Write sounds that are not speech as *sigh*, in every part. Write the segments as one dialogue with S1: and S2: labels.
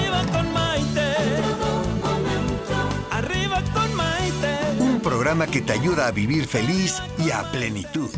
S1: Arriba con Maite. Arriba con Maite.
S2: Un programa que te ayuda a vivir feliz y a plenitud.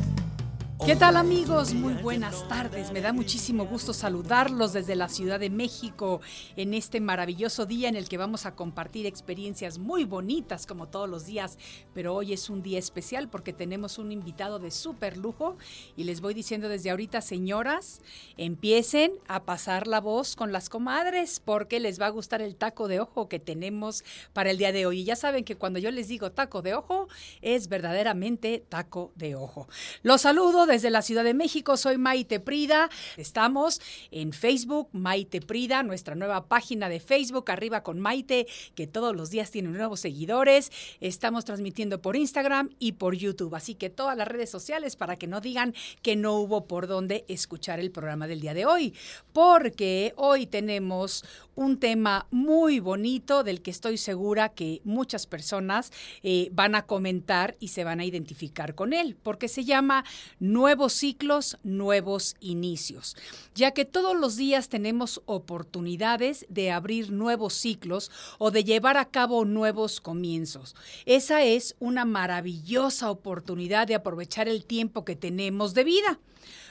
S3: ¿Qué tal amigos? Muy buenas tardes. Me da muchísimo gusto saludarlos desde la Ciudad de México en este maravilloso día en el que vamos a compartir experiencias muy bonitas como todos los días, pero hoy es un día especial porque tenemos un invitado de súper lujo y les voy diciendo desde ahorita, señoras, empiecen a pasar la voz con las comadres porque les va a gustar el taco de ojo que tenemos para el día de hoy. Y ya saben que cuando yo les digo taco de ojo, es verdaderamente taco de ojo. Los saludo desde la Ciudad de México. Soy Maite Prida. Estamos en Facebook, Maite Prida, nuestra nueva página de Facebook, arriba con Maite, que todos los días tiene nuevos seguidores. Estamos transmitiendo por Instagram y por YouTube. Así que todas las redes sociales para que no digan que no hubo por dónde escuchar el programa del día de hoy. Porque hoy tenemos un tema muy bonito del que estoy segura que muchas personas eh, van a comentar y se van a identificar con él, porque se llama Nuevos ciclos, nuevos inicios, ya que todos los días tenemos oportunidades de abrir nuevos ciclos o de llevar a cabo nuevos comienzos. Esa es una maravillosa oportunidad de aprovechar el tiempo que tenemos de vida.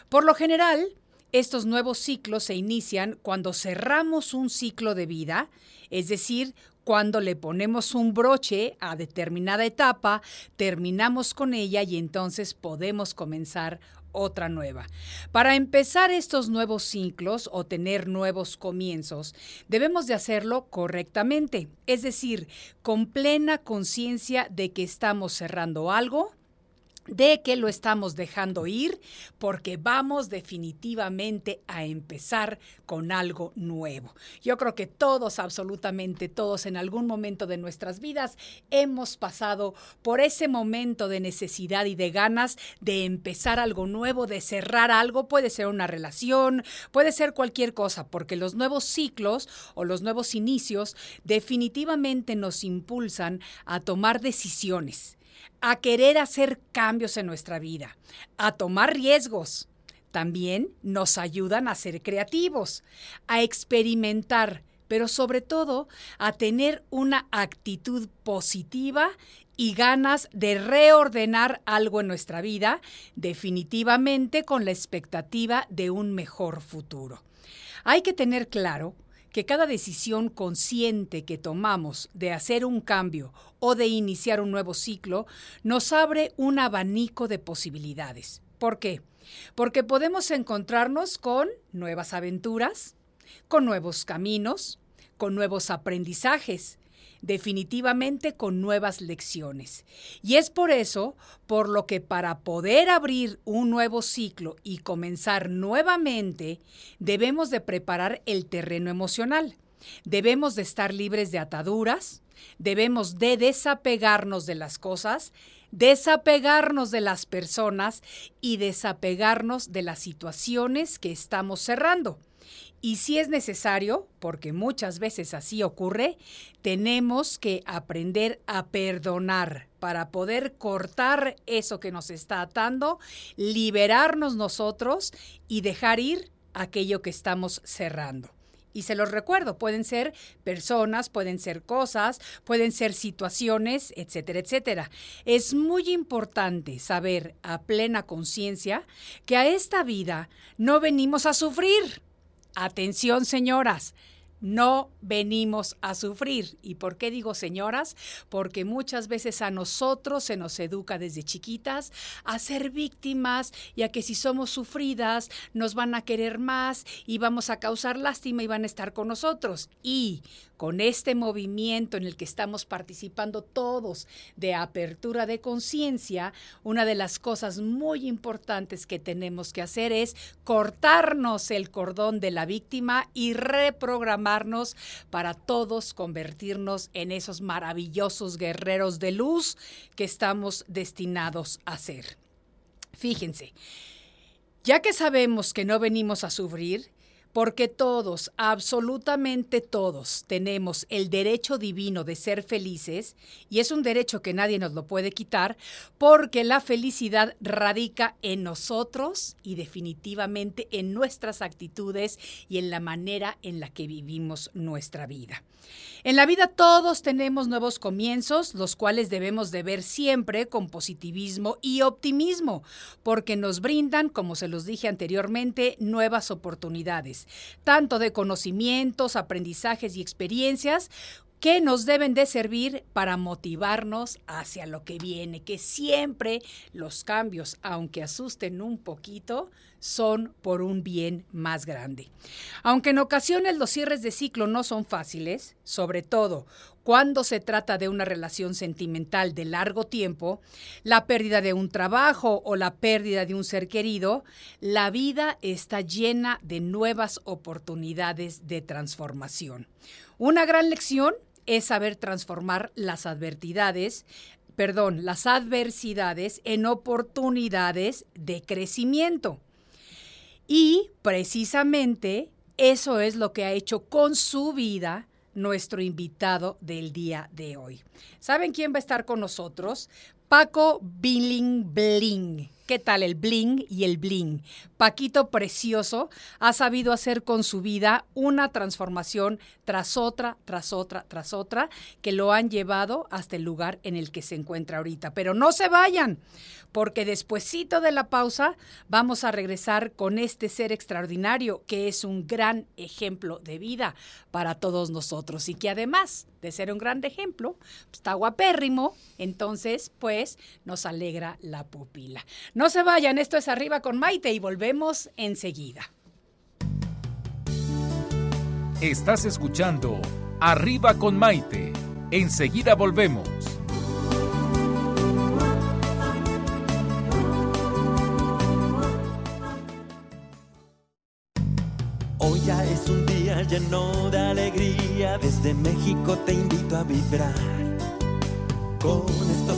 S3: Por lo general, estos nuevos ciclos se inician cuando cerramos un ciclo de vida, es decir, cuando le ponemos un broche a determinada etapa, terminamos con ella y entonces podemos comenzar otra nueva. Para empezar estos nuevos ciclos o tener nuevos comienzos, debemos de hacerlo correctamente, es decir, con plena conciencia de que estamos cerrando algo, de que lo estamos dejando ir porque vamos definitivamente a empezar con algo nuevo. Yo creo que todos, absolutamente todos, en algún momento de nuestras vidas hemos pasado por ese momento de necesidad y de ganas de empezar algo nuevo, de cerrar algo, puede ser una relación, puede ser cualquier cosa, porque los nuevos ciclos o los nuevos inicios definitivamente nos impulsan a tomar decisiones a querer hacer cambios en nuestra vida, a tomar riesgos. También nos ayudan a ser creativos, a experimentar, pero sobre todo a tener una actitud positiva y ganas de reordenar algo en nuestra vida, definitivamente con la expectativa de un mejor futuro. Hay que tener claro que cada decisión consciente que tomamos de hacer un cambio o de iniciar un nuevo ciclo nos abre un abanico de posibilidades. ¿Por qué? Porque podemos encontrarnos con nuevas aventuras, con nuevos caminos, con nuevos aprendizajes, definitivamente con nuevas lecciones. Y es por eso por lo que para poder abrir un nuevo ciclo y comenzar nuevamente, debemos de preparar el terreno emocional. Debemos de estar libres de ataduras, debemos de desapegarnos de las cosas, desapegarnos de las personas y desapegarnos de las situaciones que estamos cerrando. Y si es necesario, porque muchas veces así ocurre, tenemos que aprender a perdonar para poder cortar eso que nos está atando, liberarnos nosotros y dejar ir aquello que estamos cerrando. Y se los recuerdo, pueden ser personas, pueden ser cosas, pueden ser situaciones, etcétera, etcétera. Es muy importante saber a plena conciencia que a esta vida no venimos a sufrir Atención, señoras, no venimos a sufrir. ¿Y por qué digo señoras? Porque muchas veces a nosotros se nos educa desde chiquitas a ser víctimas y a que si somos sufridas nos van a querer más y vamos a causar lástima y van a estar con nosotros. Y con este movimiento en el que estamos participando todos de apertura de conciencia, una de las cosas muy importantes que tenemos que hacer es cortarnos el cordón de la víctima y para todos convertirnos en esos maravillosos guerreros de luz que estamos destinados a ser. Fíjense, ya que sabemos que no venimos a sufrir, porque todos, absolutamente todos, tenemos el derecho divino de ser felices, y es un derecho que nadie nos lo puede quitar, porque la felicidad radica en nosotros y definitivamente en nuestras actitudes y en la manera en la que vivimos nuestra vida. En la vida todos tenemos nuevos comienzos, los cuales debemos de ver siempre con positivismo y optimismo, porque nos brindan, como se los dije anteriormente, nuevas oportunidades, tanto de conocimientos, aprendizajes y experiencias, que nos deben de servir para motivarnos hacia lo que viene, que siempre los cambios, aunque asusten un poquito, son por un bien más grande. Aunque en ocasiones los cierres de ciclo no son fáciles, sobre todo cuando se trata de una relación sentimental de largo tiempo, la pérdida de un trabajo o la pérdida de un ser querido, la vida está llena de nuevas oportunidades de transformación. Una gran lección es saber transformar las adversidades, perdón, las adversidades en oportunidades de crecimiento. Y precisamente eso es lo que ha hecho con su vida nuestro invitado del día de hoy. ¿Saben quién va a estar con nosotros? Paco Billing Bling. ¿Qué tal el bling y el bling? Paquito Precioso ha sabido hacer con su vida una transformación tras otra, tras otra, tras otra, que lo han llevado hasta el lugar en el que se encuentra ahorita. Pero no se vayan, porque despuesito de la pausa vamos a regresar con este ser extraordinario que es un gran ejemplo de vida para todos nosotros y que además de ser un gran ejemplo, pues, está guapérrimo, entonces pues nos alegra la pupila. No se vayan, esto es Arriba con Maite y volvemos enseguida.
S4: Estás escuchando Arriba con Maite. Enseguida volvemos.
S1: Hoy ya es un día lleno de alegría, desde México te invito a vibrar. Con estos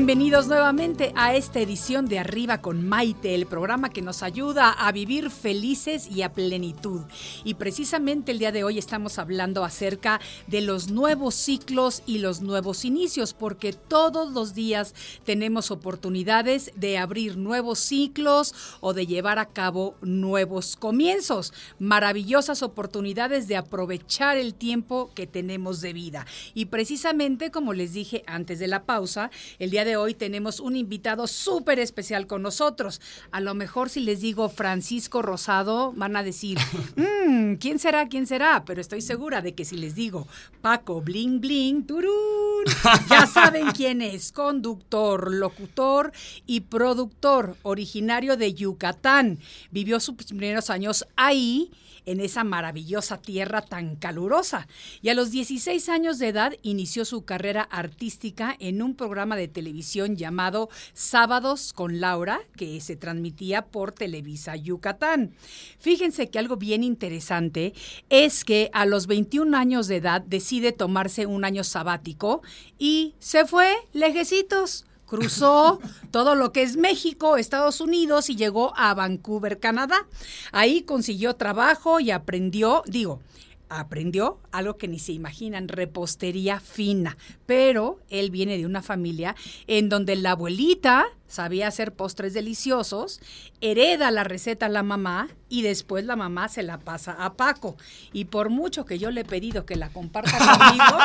S3: Bienvenidos nuevamente a esta edición de Arriba con Maite, el programa que nos ayuda a vivir felices y a plenitud. Y precisamente el día de hoy estamos hablando acerca de los nuevos ciclos y los nuevos inicios, porque todos los días tenemos oportunidades de abrir nuevos ciclos o de llevar a cabo nuevos comienzos. Maravillosas oportunidades de aprovechar el tiempo que tenemos de vida. Y precisamente, como les dije antes de la pausa, el día de hoy tenemos un invitado súper especial con nosotros. A lo mejor si les digo Francisco Rosado, van a decir, *laughs* "Mm, ¿quién será? ¿Quién será? Pero estoy segura de que si les digo Paco Bling Bling, turún, ya *laughs* saben quién es. Conductor, locutor y productor, originario de Yucatán. Vivió sus primeros años ahí en esa maravillosa tierra tan calurosa. Y a los 16 años de edad inició su carrera artística en un programa de televisión llamado Sábados con Laura, que se transmitía por Televisa Yucatán. Fíjense que algo bien interesante es que a los 21 años de edad decide tomarse un año sabático y se fue lejecitos cruzó todo lo que es México, Estados Unidos y llegó a Vancouver, Canadá. Ahí consiguió trabajo y aprendió, digo, aprendió algo que ni se imaginan, repostería fina. Pero él viene de una familia en donde la abuelita sabía hacer postres deliciosos, hereda la receta a la mamá y después la mamá se la pasa a Paco. Y por mucho que yo le he pedido que la comparta conmigo,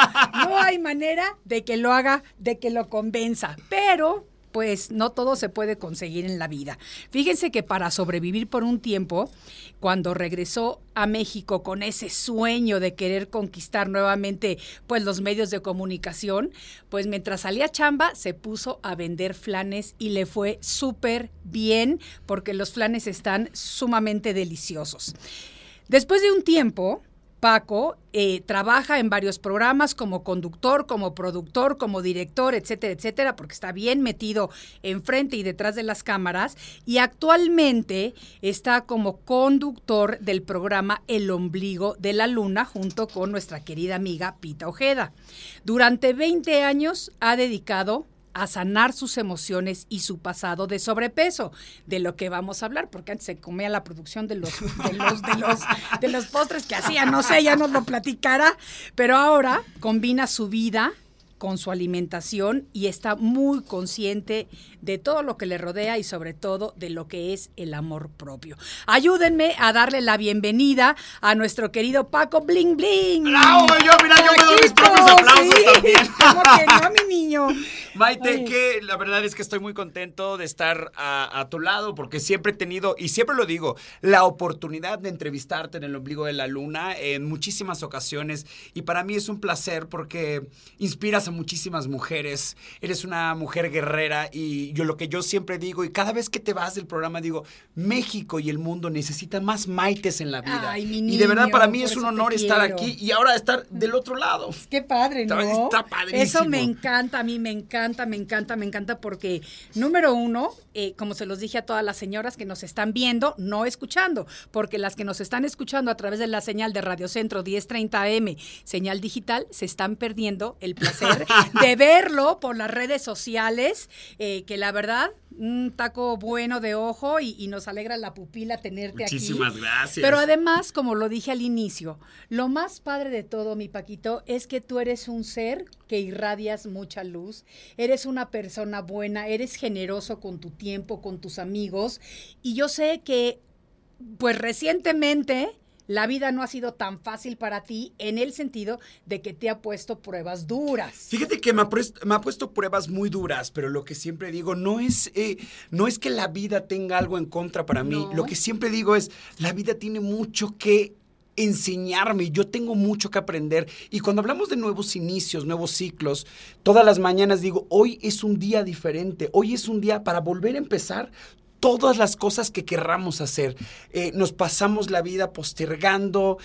S3: *laughs* no hay manera de que lo haga, de que lo convenza. Pero pues no todo se puede conseguir en la vida. Fíjense que para sobrevivir por un tiempo, cuando regresó a México con ese sueño de querer conquistar nuevamente pues los medios de comunicación, pues mientras salía chamba se puso a vender flanes y le fue súper bien porque los flanes están sumamente deliciosos. Después de un tiempo, Paco eh, trabaja en varios programas como conductor, como productor, como director, etcétera, etcétera, porque está bien metido enfrente y detrás de las cámaras y actualmente está como conductor del programa El ombligo de la luna junto con nuestra querida amiga Pita Ojeda. Durante 20 años ha dedicado a sanar sus emociones y su pasado de sobrepeso, de lo que vamos a hablar, porque antes se comía la producción de los, de los, de los, postres que hacía, no sé, ya nos lo platicará, pero ahora combina su vida con su alimentación y está muy consciente de todo lo que le rodea y sobre todo de lo que es el amor propio. Ayúdenme a darle la bienvenida a nuestro querido Paco Bling Bling.
S5: ¡Bravo! Yo, mira, yo me doy mis propios aplausos
S3: sí.
S5: también. *laughs*
S3: ¿Cómo que no, mi niño? *laughs*
S5: Maite,
S3: Ay.
S5: que la verdad es que estoy muy contento de estar a, a tu lado porque siempre he tenido, y siempre lo digo, la oportunidad de entrevistarte en el ombligo de la luna en muchísimas ocasiones y para mí es un placer porque inspiras a muchísimas mujeres, eres una mujer guerrera y yo lo que yo siempre digo y cada vez que te vas del programa digo, México y el mundo necesitan más Maites en la vida.
S3: Ay, mi
S5: y de verdad
S3: niño,
S5: para mí es un honor estar aquí y ahora estar del otro lado.
S3: Qué padre, ¿no?
S5: Está- está padrísimo.
S3: Eso me encanta, a mí me encanta, me encanta, me encanta porque, número uno, eh, como se los dije a todas las señoras que nos están viendo, no escuchando, porque las que nos están escuchando a través de la señal de Radio Centro 1030 AM, señal digital, se están perdiendo el placer *laughs* de verlo por las redes sociales, eh, que la verdad, un taco bueno de ojo y, y nos alegra la pupila tenerte aquí.
S5: Muchísimas gracias.
S3: Pero además, como lo dije al inicio, lo más padre de todo, mi Paquito, es que tú eres un ser que irradias mucha luz, eres una persona buena, eres generoso con tu tiempo, con tus amigos, y yo sé que, pues recientemente, la vida no ha sido tan fácil para ti en el sentido de que te ha puesto pruebas duras.
S5: Fíjate que me ha, puesto, me ha puesto pruebas muy duras, pero lo que siempre digo no es, eh, no es que la vida tenga algo en contra para mí.
S3: No.
S5: Lo que siempre digo es, la vida tiene mucho que enseñarme, yo tengo mucho que aprender. Y cuando hablamos de nuevos inicios, nuevos ciclos, todas las mañanas digo, hoy es un día diferente, hoy es un día para volver a empezar todas las cosas que querramos hacer. Eh, nos pasamos la vida postergando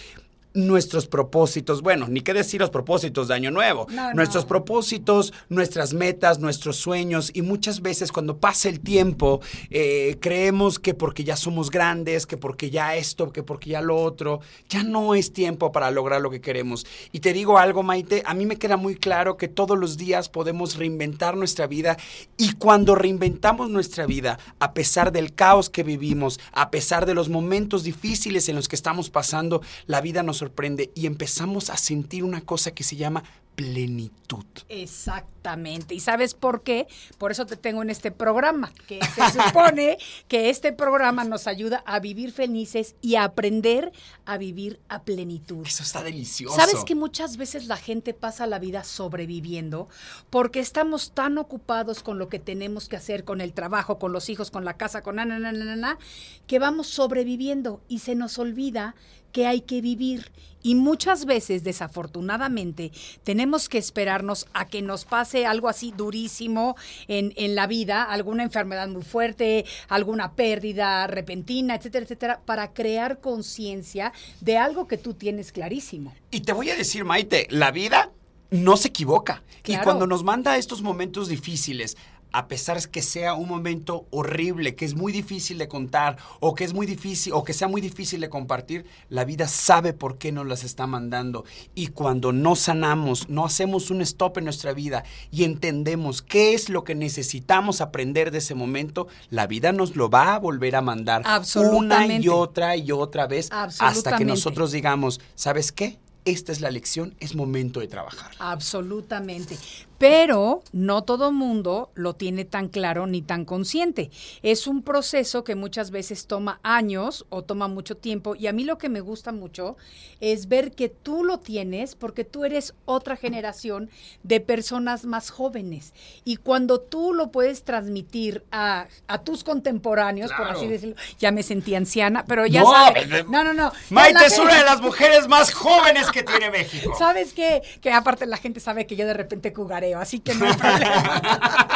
S5: nuestros propósitos, bueno, ni qué decir los propósitos de Año Nuevo,
S3: No,
S5: nuestros
S3: no.
S5: propósitos, nuestras metas, nuestros sueños y muchas veces cuando pasa el tiempo eh, creemos que porque ya somos grandes, que porque ya esto, que porque ya lo otro, ya no es tiempo para lograr lo que queremos. Y te digo algo, Maite, a mí me queda muy claro que todos los días podemos reinventar nuestra vida y cuando reinventamos nuestra vida, a pesar del caos que vivimos, a pesar de los momentos difíciles en los que estamos pasando, la vida nos sorprende y empezamos a sentir una cosa que se llama plenitud.
S3: Exactamente. ¿Y sabes por qué? Por eso te tengo en este programa, que se *laughs* supone que este programa nos ayuda a vivir felices y a aprender a vivir a plenitud.
S5: Eso está delicioso.
S3: ¿Sabes que muchas veces la gente pasa la vida sobreviviendo porque estamos tan ocupados con lo que tenemos que hacer, con el trabajo, con los hijos, con la casa, con na, na, na, na, na, que vamos sobreviviendo y se nos olvida que hay que vivir. Y muchas veces, desafortunadamente, tenemos que esperarnos a que nos pase algo así durísimo en, en la vida, alguna enfermedad muy fuerte, alguna pérdida repentina, etcétera, etcétera, para crear conciencia de algo que tú tienes clarísimo.
S5: Y te voy a decir, Maite, la vida no se equivoca. Y cuando nos manda a estos momentos difíciles, a pesar que sea un momento horrible, que es muy difícil de contar, o que es muy difícil, o que sea muy difícil de compartir, la vida sabe por qué nos las está mandando. Y cuando no sanamos, no hacemos un stop en nuestra vida y entendemos qué es lo que necesitamos aprender de ese momento, la vida nos lo va a volver a mandar una y otra y otra vez hasta que nosotros digamos, ¿sabes qué? esta es la lección, es momento de trabajar.
S3: Absolutamente. Pero no todo mundo lo tiene tan claro ni tan consciente. Es un proceso que muchas veces toma años o toma mucho tiempo. Y a mí lo que me gusta mucho es ver que tú lo tienes porque tú eres otra generación de personas más jóvenes. Y cuando tú lo puedes transmitir a, tus contemporáneos, por así decirlo, ya me sentí anciana, pero ya no, sabes.
S5: No, no, no. Maite es una de las mujeres más jóvenes que tiene México. *laughs*
S3: ¿Sabes qué? Que aparte la gente sabe que yo de repente jugaré así que no hay problema. *laughs*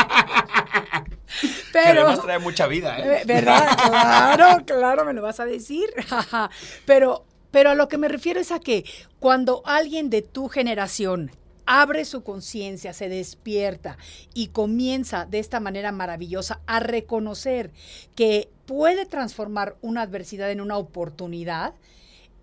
S5: Pero, que trae mucha vida, ¿eh?
S3: ¿eh? ¿Verdad? Claro, claro, me lo vas a decir. *laughs* pero, pero a lo que me refiero es a que cuando alguien de tu generación abre su conciencia, se despierta y comienza de esta manera maravillosa a reconocer que puede transformar una adversidad en una oportunidad,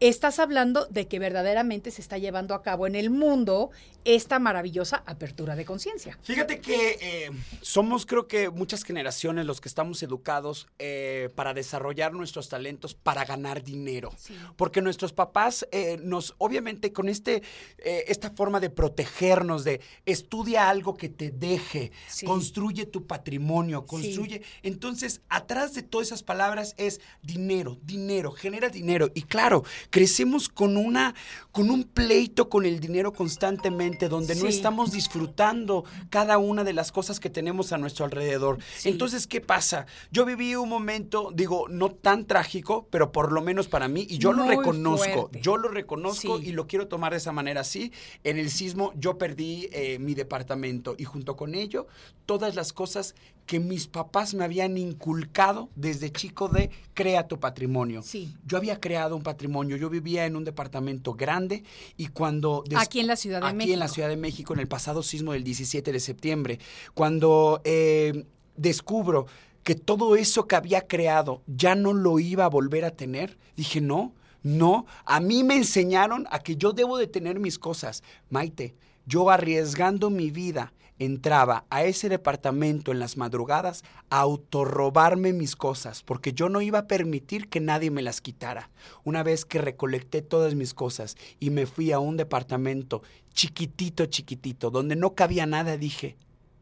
S3: estás hablando de que verdaderamente se está llevando a cabo en el mundo esta maravillosa apertura de conciencia.
S5: Fíjate que eh, somos creo que muchas generaciones los que estamos educados eh, para desarrollar nuestros talentos para ganar dinero. Porque nuestros papás eh, nos, obviamente con este, esta forma de protegernos, de estudia algo que te deje, construye tu patrimonio, construye. Entonces, atrás de todas esas palabras es dinero, dinero, genera dinero. Y claro, crecemos con una, con un pleito con el dinero constantemente donde no estamos disfrutando cada una de las cosas que tenemos a nuestro alrededor. Entonces, ¿qué pasa? Yo viví un momento, digo, no tan trágico, pero por lo menos para mí, y yo lo reconozco, yo lo reconozco y lo quiero tomar de esa manera así. En el sismo yo perdí eh, mi departamento y junto con ello todas las cosas que mis papás me habían inculcado desde chico de crea tu patrimonio.
S3: Sí.
S5: Yo había creado un patrimonio, yo vivía en un departamento grande y cuando...
S3: Aquí en la Ciudad de México.
S5: Aquí en la Ciudad de México, en el pasado sismo del 17 de septiembre, cuando eh, descubro que todo eso que había creado ya no lo iba a volver a tener, dije, no, no, a mí me enseñaron a que yo debo de tener mis cosas. Maite, yo arriesgando mi vida entraba a ese departamento en las madrugadas a autorrobarme mis cosas, porque yo no iba a permitir que nadie me las quitara. Una vez que recolecté todas mis cosas y me fui a un departamento chiquitito, chiquitito, donde no cabía nada, dije,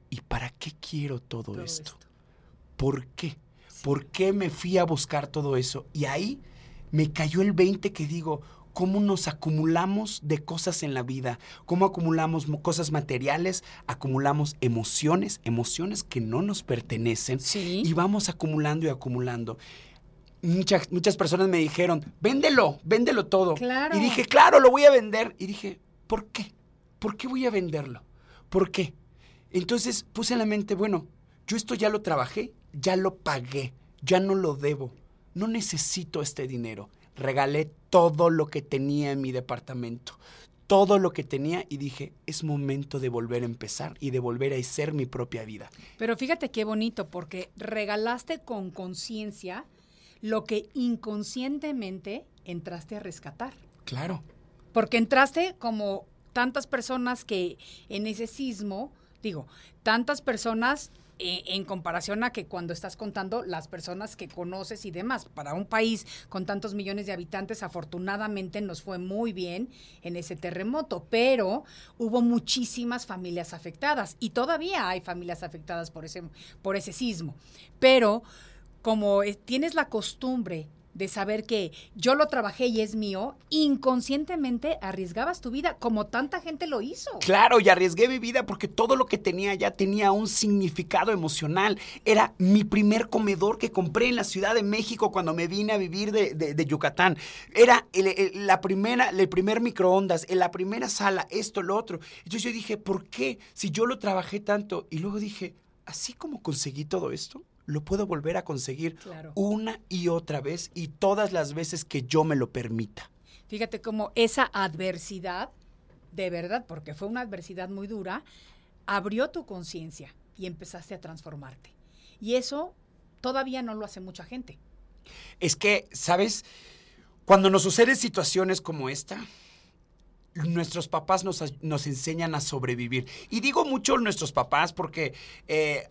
S5: ¿y para qué quiero todo, esto? ¿Por qué? ¿Por qué me fui a buscar todo eso? Y ahí me cayó el 20 que digo, cómo nos acumulamos de cosas en la vida, cómo acumulamos cosas materiales, acumulamos emociones, emociones que no nos pertenecen y vamos acumulando y acumulando. Muchas, muchas personas me dijeron, véndelo, véndelo todo. Y dije, claro, lo voy a vender. Y dije, ¿por qué? ¿Por qué voy a venderlo? ¿Por qué? Entonces puse en la mente, bueno, yo esto ya lo trabajé, ya lo pagué, ya no lo debo, no necesito este dinero regalé todo lo que tenía en mi departamento, todo lo que tenía y dije, es momento de volver a empezar y de volver a ser mi propia vida.
S3: Pero fíjate qué bonito, porque regalaste con conciencia lo que inconscientemente entraste a rescatar.
S5: Claro.
S3: Porque entraste como tantas personas que en ese sismo, digo, tantas personas eh, en comparación a que cuando estás contando las personas que conoces y demás. Para un país con tantos millones de habitantes, afortunadamente nos fue muy bien en ese terremoto, pero hubo muchísimas familias afectadas y todavía hay familias afectadas por ese, por ese sismo. Pero como eh, tienes la costumbre de saber que yo lo trabajé y es mío, inconscientemente arriesgabas tu vida como tanta gente lo hizo.
S5: Claro, y arriesgué mi vida porque todo lo que tenía ya tenía un significado emocional. Era mi primer comedor que compré en la Ciudad de México cuando me vine a vivir de, Yucatán. Era la primera, el primer microondas, en la primera sala, esto, lo otro. Entonces yo dije, ¿por qué? Si yo lo trabajé tanto. Y luego dije, así como conseguí todo esto, lo puedo volver a conseguir una y otra vez y todas las veces que yo me lo permita.
S3: Fíjate cómo esa adversidad, de verdad, porque fue una adversidad muy dura, abrió tu conciencia y empezaste a transformarte. Y eso todavía no lo hace mucha gente.
S5: Es que, ¿sabes? Cuando nos suceden situaciones como esta, nuestros papás nos, nos enseñan a sobrevivir. Y digo mucho nuestros papás porque eh,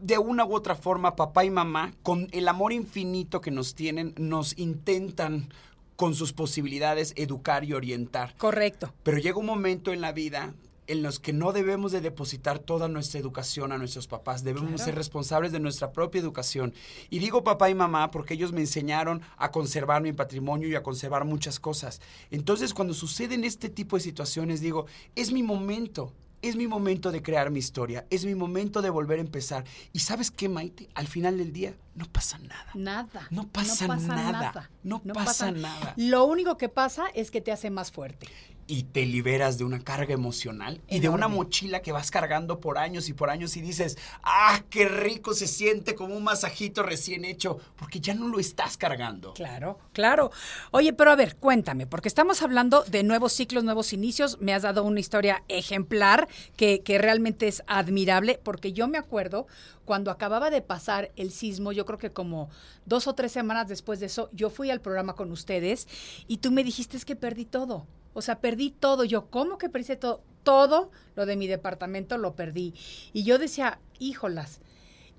S5: de una u otra forma, papá y mamá, con el amor infinito que nos tienen, nos intentan con sus posibilidades educar y orientar.
S3: Correcto.
S5: Pero llega un momento en la vida en los que no debemos de depositar toda nuestra educación a nuestros papás, debemos
S3: Claro.
S5: ser responsables de nuestra propia educación. Y digo papá y mamá porque ellos me enseñaron a conservar mi patrimonio y a conservar muchas cosas. Entonces, cuando suceden este tipo de situaciones, digo, es mi momento. Es mi momento de crear mi historia, es mi momento de volver a empezar. Y sabes qué, Maite, al final del día no pasa nada.
S3: Nada.
S5: No pasa nada. No pasa nada.
S3: Lo único que pasa es que te hace más fuerte.
S5: Y te liberas de una carga emocional y de una mochila que vas cargando por años y por años y dices, ah, qué rico se siente como un masajito recién hecho, porque ya no lo estás cargando.
S3: Claro, claro. Oye, pero a ver, cuéntame, porque estamos hablando de nuevos ciclos, nuevos inicios. Me has dado una historia ejemplar que, que realmente es admirable, porque yo me acuerdo cuando acababa de pasar el sismo, yo creo que como dos o tres semanas después de eso, yo fui al programa con ustedes y tú me dijiste es que perdí todo. O sea, perdí todo. Yo, ¿cómo que perdí todo? Todo lo de mi departamento lo perdí. Y yo decía, híjolas.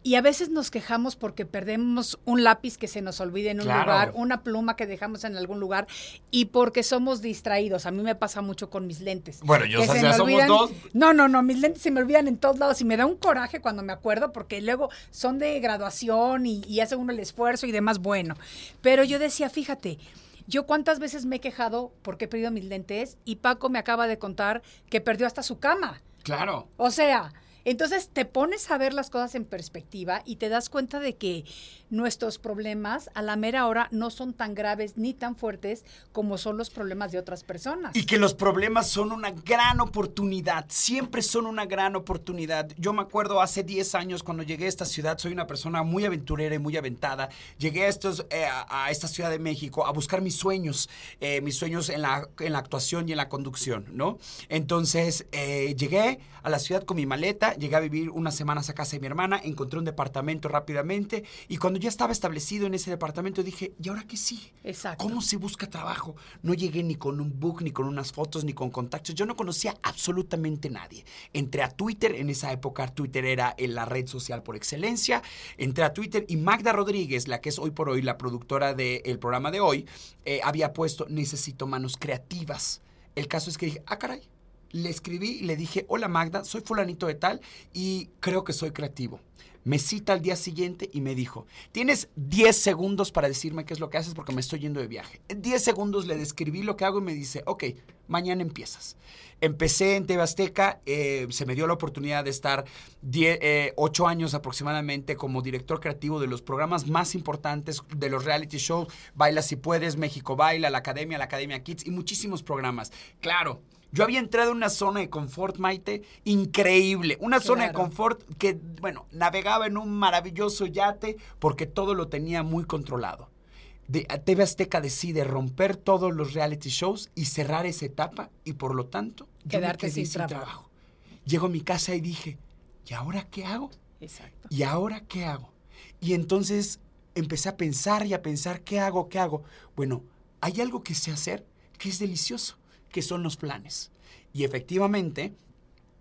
S3: Y a veces nos quejamos porque perdemos un lápiz que se nos olvida en un
S5: Claro.
S3: lugar, una pluma que dejamos en algún lugar y porque somos distraídos. A mí me pasa mucho con mis lentes.
S5: Bueno, yo,
S3: se
S5: ya somos
S3: olvidan-
S5: dos.
S3: No, no, no, mis lentes se me olvidan en todos lados y me da un coraje cuando me acuerdo porque luego son de graduación y, y hace uno el esfuerzo y demás, bueno. Pero yo decía, fíjate, yo cuántas veces me he quejado porque he perdido mis lentes y Paco me acaba de contar que perdió hasta su cama.
S5: Claro.
S3: O sea, entonces te pones a ver las cosas en perspectiva y te das cuenta de que nuestros problemas a la mera hora no son tan graves ni tan fuertes como son los problemas de otras personas.
S5: Y que los problemas son una gran oportunidad, siempre son una gran oportunidad. Yo me acuerdo hace 10 años cuando llegué a esta ciudad, soy una persona muy aventurera y muy aventada. Llegué a, eh, esta Ciudad de México a buscar mis sueños, eh, mis sueños en la, en la actuación y en la conducción, ¿no? Entonces eh, llegué a la ciudad con mi maleta, llegué a vivir unas semanas a casa de mi hermana, encontré un departamento rápidamente y cuando ya estaba establecido en ese departamento dije, ¿y ahora qué sí?
S3: Exacto.
S5: ¿Cómo se busca trabajo? No llegué ni con un book, ni con unas fotos, ni con contactos. Yo no conocía absolutamente nadie. Entré a Twitter, en esa época Twitter era eh, la red social por excelencia. Entré a Twitter y Magda Rodríguez, la que es hoy por hoy la productora del programa de hoy, eh, había puesto, necesito manos creativas. El caso es que dije, ah, caray. Le escribí y le dije, hola Magda, soy fulanito de tal y creo que soy creativo. Me cita al día siguiente y me dijo, tienes 10 segundos para decirme qué es lo que haces porque me estoy yendo de viaje. En 10 segundos le describí lo que hago y me dice, ok, mañana empiezas. Empecé en TV Azteca, eh, se me dio la oportunidad de estar 8 años aproximadamente como director creativo de los programas más importantes de los reality shows, Baila si puedes, México Baila, la Academia, la Academia Kids y muchísimos programas. Claro, yo había entrado en una zona de confort, Maite, increíble. Una zona de confort que, bueno, navegaba en un maravilloso yate porque todo lo tenía muy controlado. De, TV Azteca decide romper todos los reality shows y cerrar esa etapa y por lo tanto yo me
S3: Quedarte
S5: quedé
S3: sin trabajo.
S5: Llego a mi casa y dije, ¿y ahora qué hago?
S3: Exacto.
S5: ¿Y ahora qué hago? Y entonces empecé a pensar y a pensar, ¿qué hago? ¿Qué hago? Bueno, hay algo que sé hacer que es delicioso, que son los planes. Y efectivamente,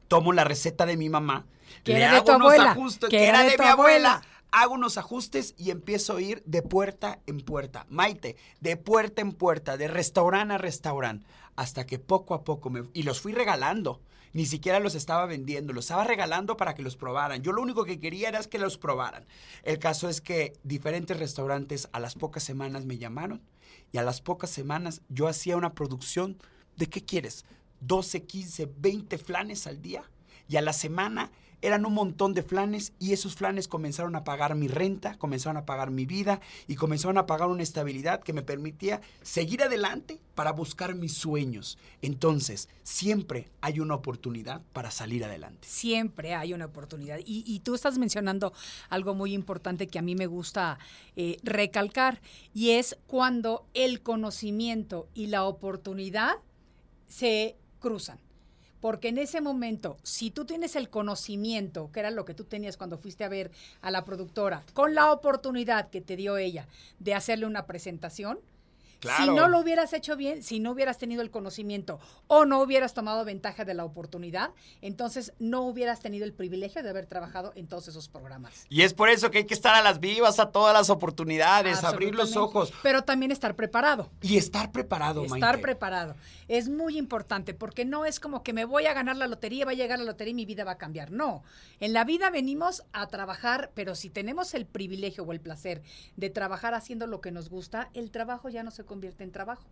S5: tomo la receta de mi mamá,
S3: Que
S5: le
S3: era de
S5: hago
S3: tu
S5: unos
S3: abuela,
S5: ajustes,
S3: que era de
S5: de mi abuela.
S3: abuela.
S5: Hago unos ajustes y empiezo a ir de puerta en puerta. Maite, de puerta en puerta, de restaurante a restaurante, hasta que poco a poco me... Y los fui regalando. Ni siquiera los estaba vendiendo, los estaba regalando para que los probaran. Yo lo único que quería era que los probaran. El caso es que diferentes restaurantes a las pocas semanas me llamaron y a las pocas semanas yo hacía una producción de ¿qué quieres? 12, 15, 20 flanes al día y a la semana eran un montón de flanes y esos flanes comenzaron a pagar mi renta, comenzaron a pagar mi vida y comenzaron a pagar una estabilidad que me permitía seguir adelante para buscar mis sueños. Entonces, siempre hay una oportunidad para salir adelante.
S3: Siempre hay una oportunidad. Y, tú estás mencionando algo muy importante que a mí me gusta eh, recalcar, y es cuando el conocimiento y la oportunidad se cruzan. Porque en ese momento, si tú tienes el conocimiento, que era lo que tú tenías cuando fuiste a ver a la productora, con la oportunidad que te dio ella de hacerle una presentación, si no lo hubieras hecho bien, si no hubieras tenido el conocimiento o no hubieras tomado ventaja de la oportunidad, entonces no hubieras tenido el privilegio de haber trabajado en todos esos programas.
S5: Y es por eso que hay que estar a las vivas, a todas las oportunidades, abrir los ojos.
S3: Pero también estar preparado.
S5: Y estar preparado,
S3: Estar preparado. Es muy importante porque no es como que me voy a ganar la lotería, va a llegar la lotería y mi vida va a cambiar. No. En la vida venimos a trabajar, pero si tenemos el privilegio o el placer de trabajar haciendo lo que nos gusta, el trabajo ya no se convierte en trabajo.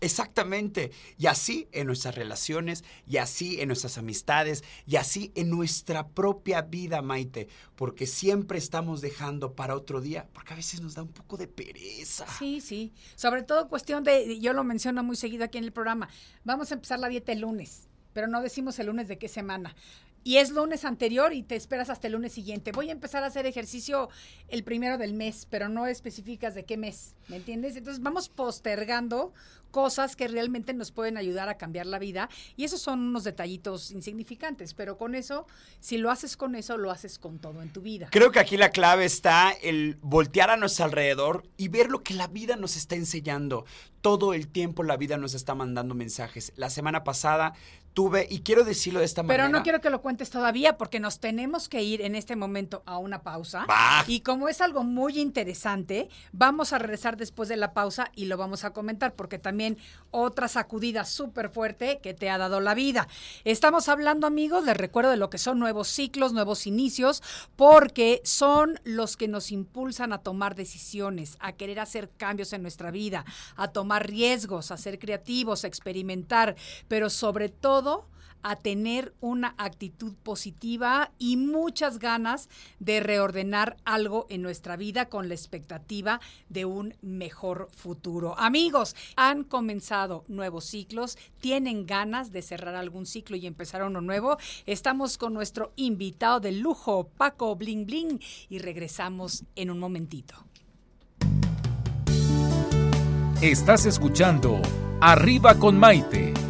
S5: Exactamente. Y así en nuestras relaciones, y así en nuestras amistades, y así en nuestra propia vida, Maite. Porque siempre estamos dejando para otro día, porque a veces nos da un poco de pereza.
S3: Sí, sí. Sobre todo cuestión de, yo lo menciono muy seguido aquí en el programa, vamos a empezar la dieta el lunes, pero no decimos el lunes de qué semana y es lunes anterior y te esperas hasta el lunes siguiente. Voy a empezar a hacer ejercicio el primero del mes, pero no especificas de qué mes, ¿me entiendes? Entonces vamos postergando cosas que realmente nos pueden ayudar a cambiar la vida y esos son unos detallitos insignificantes, pero con eso, si lo haces con eso, lo haces con todo en tu vida.
S5: Creo que aquí la clave está el voltear a nuestro alrededor y ver lo que la vida nos está enseñando. Todo el tiempo la vida nos está mandando mensajes. La semana pasada tuve, y quiero decirlo de esta manera.
S3: Pero no quiero que lo cuentes todavía porque nos tenemos que ir en este momento a una pausa. Y como es algo muy interesante, vamos a regresar después de la pausa y lo vamos a comentar porque también otra sacudida súper fuerte que te ha dado la vida. Estamos hablando, amigos, les recuerdo de lo que son nuevos ciclos, nuevos inicios, porque son los que nos impulsan a tomar decisiones, a querer hacer cambios en nuestra vida, a tomar riesgos, a ser creativos, a experimentar, pero sobre todo a tener una actitud positiva y muchas ganas de reordenar algo en nuestra vida con la expectativa de un mejor futuro. Amigos, han comenzado nuevos ciclos, tienen ganas de cerrar algún ciclo y empezar uno nuevo. Estamos con nuestro invitado de lujo, Paco Bling Bling, y regresamos en un momentito.
S4: Estás escuchando Arriba con Maite.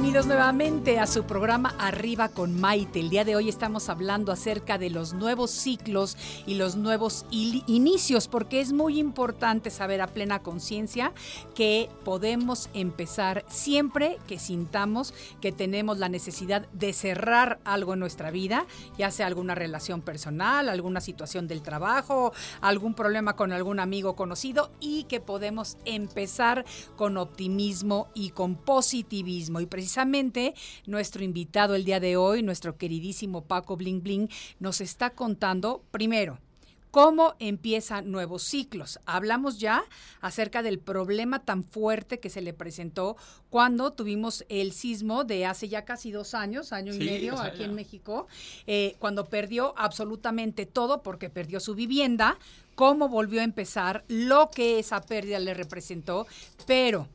S3: Bienvenidos nuevamente a su programa Arriba con Maite. El día de hoy estamos hablando acerca de los nuevos ciclos y los nuevos inicios, porque es muy importante saber a plena conciencia que podemos empezar siempre que sintamos que tenemos la necesidad de cerrar algo en nuestra vida, ya sea alguna relación personal, alguna situación del trabajo, algún problema con algún amigo conocido y que podemos empezar con optimismo y con positivismo y precisamente nuestro invitado el día de hoy, nuestro queridísimo Paco Bling Bling, nos está contando primero cómo empiezan nuevos ciclos. Hablamos ya acerca del problema tan fuerte que se le presentó cuando tuvimos el sismo de hace ya casi dos años, año y medio aquí en México, eh, cuando perdió absolutamente todo porque perdió su vivienda, cómo volvió a empezar, lo que esa pérdida le representó, pero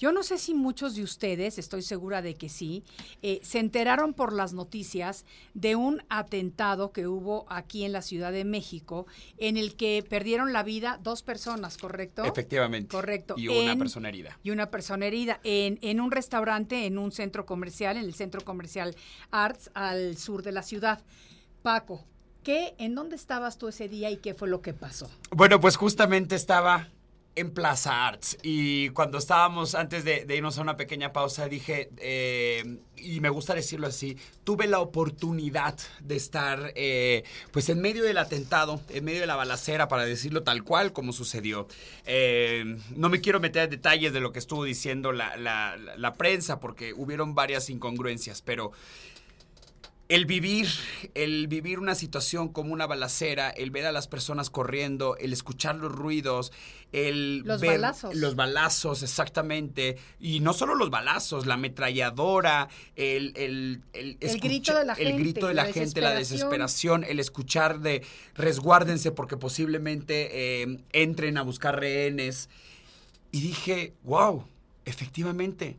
S3: yo no sé si muchos de ustedes, estoy segura de que sí, eh, se enteraron por las noticias de un atentado que hubo aquí en la Ciudad de México en el que perdieron la vida dos personas, ¿correcto?
S5: Efectivamente.
S3: Correcto.
S5: Y una persona herida.
S3: Y una persona herida en, en un restaurante, en un centro comercial, en el centro comercial Arts, al sur de la ciudad. Paco, ¿qué, ¿en dónde estabas tú ese día y qué fue lo que pasó?
S5: Bueno, pues justamente estaba en Plaza Arts y cuando estábamos antes de, irnos a una pequeña pausa dije, eh, y me gusta decirlo así, tuve la oportunidad de estar eh, pues en medio del atentado, en medio de la balacera, para decirlo tal cual como sucedió. Eh, no me quiero meter en detalles de lo que estuvo diciendo la, la- la prensa porque hubieron varias incongruencias, pero el vivir, el vivir una situación como una balacera, el ver a las personas corriendo, el escuchar los ruidos, el
S3: Los
S5: ver
S3: balazos.
S5: los balazos, exactamente, y no solo los balazos, la ametralladora, el, el, el,
S3: El grito de la
S5: el grito
S3: gente,
S5: de la,
S3: la
S5: gente, la
S3: desesperación.
S5: desesperación, el escuchar de resguárdense porque posiblemente eh, entren a buscar rehenes. Y dije, wow, efectivamente,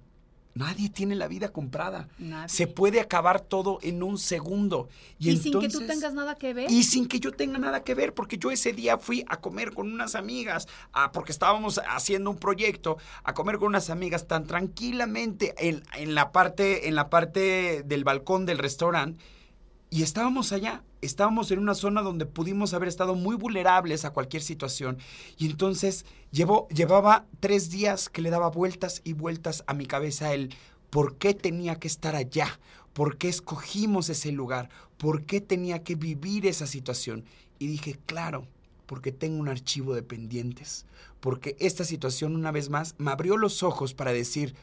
S5: nadie tiene la vida comprada.
S3: Nadie.
S5: Se puede acabar todo en un segundo. Y,
S3: Y, sin que tú tengas nada que ver.
S5: y sin que yo tenga nada que ver, porque yo ese día fui a comer con unas amigas, a- porque estábamos haciendo un proyecto, a comer con unas amigas tan tranquilamente en, en la, parte, en la parte del balcón del restaurante. Y estábamos allá, estábamos en una zona donde pudimos haber estado muy vulnerables a cualquier situación. Y entonces llevó, llevaba tres días que le daba vueltas y vueltas a mi cabeza el por qué tenía que estar allá, por qué escogimos ese lugar, por qué tenía que vivir esa situación. Y dije, claro, porque tengo un archivo de pendientes, porque esta situación una vez más me abrió los ojos para decir,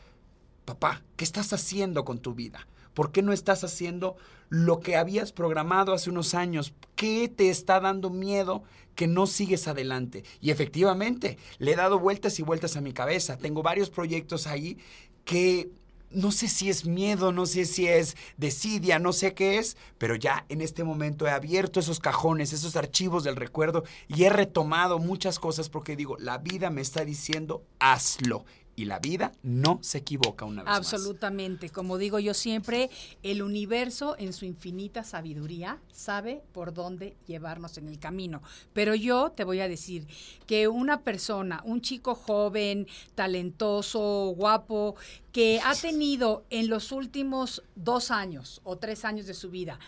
S5: papá, ¿qué estás haciendo con tu vida? ¿Por qué no estás haciendo lo que habías programado hace unos años? ¿Qué te está dando miedo que no sigues adelante? Y efectivamente, le he dado vueltas y vueltas a mi cabeza. Tengo varios proyectos ahí que no sé si es miedo, no sé si es desidia, no sé qué es, pero ya en este momento he abierto esos cajones, esos archivos del recuerdo y he retomado muchas cosas porque digo, la vida me está diciendo, hazlo. Y la vida no se equivoca una vez.
S3: Absolutamente. Como digo yo siempre, el universo en su infinita sabiduría sabe por dónde llevarnos en el camino. Pero yo te voy a decir que una persona, un chico joven, talentoso, guapo, que ha tenido en los últimos dos años o tres años de su vida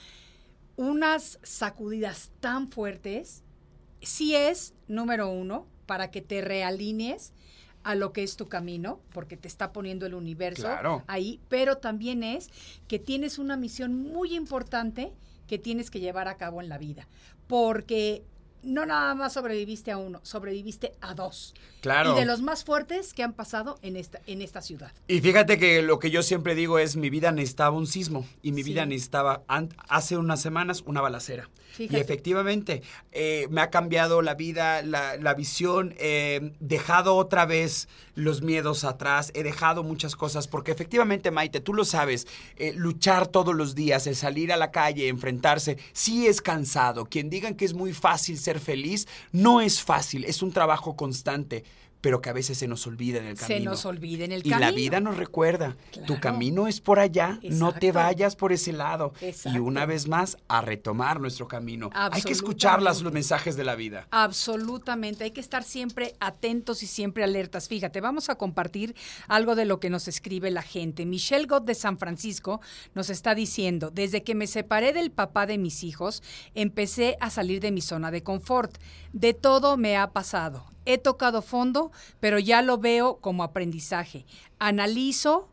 S3: unas sacudidas tan fuertes, sí es, número uno, para que te realinees a lo que es tu camino, porque te está poniendo el universo
S5: Claro.
S3: ahí, pero también es que tienes una misión muy importante que tienes que llevar a cabo en la vida, porque no nada más sobreviviste a uno, sobreviviste a dos.
S5: Claro.
S3: Y de los más fuertes que han pasado en esta, en esta ciudad.
S5: Y fíjate que lo que yo siempre digo es mi vida necesitaba un sismo y mi
S3: Sí.
S5: vida necesitaba hace unas semanas una balacera.
S3: Fíjate.
S5: Y efectivamente eh, me ha cambiado la vida, la, la visión, eh, dejado otra vez los miedos atrás, he dejado muchas cosas porque efectivamente Maite, tú lo sabes, eh, luchar todos los días, el salir a la calle, enfrentarse, sí es cansado. Quien digan que es muy fácil ser feliz, no es fácil, es un trabajo constante. Pero que a veces se nos olvida en el camino.
S3: Se nos olvida en el
S5: Y
S3: camino.
S5: la vida nos recuerda, tu camino es por allá, no te vayas por ese lado. Y una vez más, a retomar nuestro camino. Hay que escuchar los mensajes de la vida.
S3: Absolutamente, hay que estar siempre atentos y siempre alertas. Fíjate, vamos a compartir algo de lo que nos escribe la gente. Michelle Gott de San Francisco nos está diciendo, desde que me separé del papá de mis hijos, empecé a salir de mi zona de confort. De todo me ha pasado. He tocado fondo, pero ya lo veo como aprendizaje. Analizo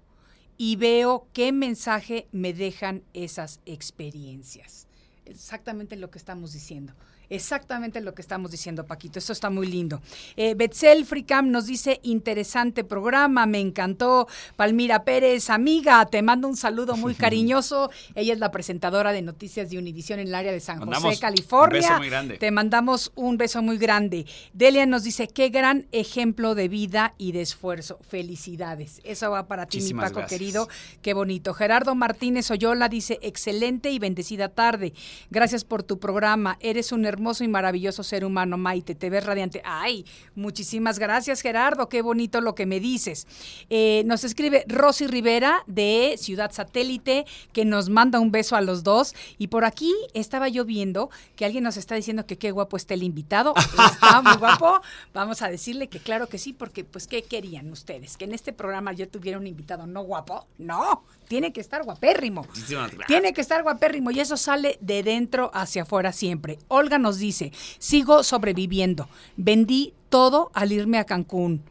S3: y veo qué mensaje me dejan esas experiencias. Exactamente lo que estamos diciendo. Exactamente lo que estamos diciendo, Paquito. Esto está muy lindo. Eh, Betzel Fricam nos dice, interesante programa, me encantó. Palmira Pérez, amiga, te mando un saludo muy *laughs* cariñoso. Ella es la presentadora de noticias de Univisión en el área de San
S5: Mandamos
S3: José,
S5: un
S3: California.
S5: beso muy grande.
S3: Te mandamos un beso muy grande. Delia nos dice, qué gran ejemplo de vida y de esfuerzo. Felicidades. Eso va para ti, mi
S5: Muchísimas
S3: Paco
S5: gracias.
S3: querido. Qué bonito. Gerardo Martínez Oyola dice, excelente y bendecida tarde. Gracias por tu programa. Eres un hermoso y maravilloso ser humano, Maite. Te ves radiante. Ay, muchísimas gracias, Gerardo. Qué bonito lo que me dices. Eh, nos escribe Rosy Rivera de Ciudad Satélite, que nos manda un beso a los dos. Y por aquí estaba yo viendo que alguien nos está diciendo que qué guapo está el invitado. Está muy *laughs* guapo. Vamos a decirle que claro que sí, porque pues ¿qué querían ustedes? Que en este programa yo tuviera un invitado no guapo. No, tiene que estar guapérrimo.
S5: Muchísimas gracias.
S3: Tiene que estar guapérrimo y eso sale de dentro hacia afuera siempre. Olga nos dice, sigo sobreviviendo. Vendí todo al irme a Cancún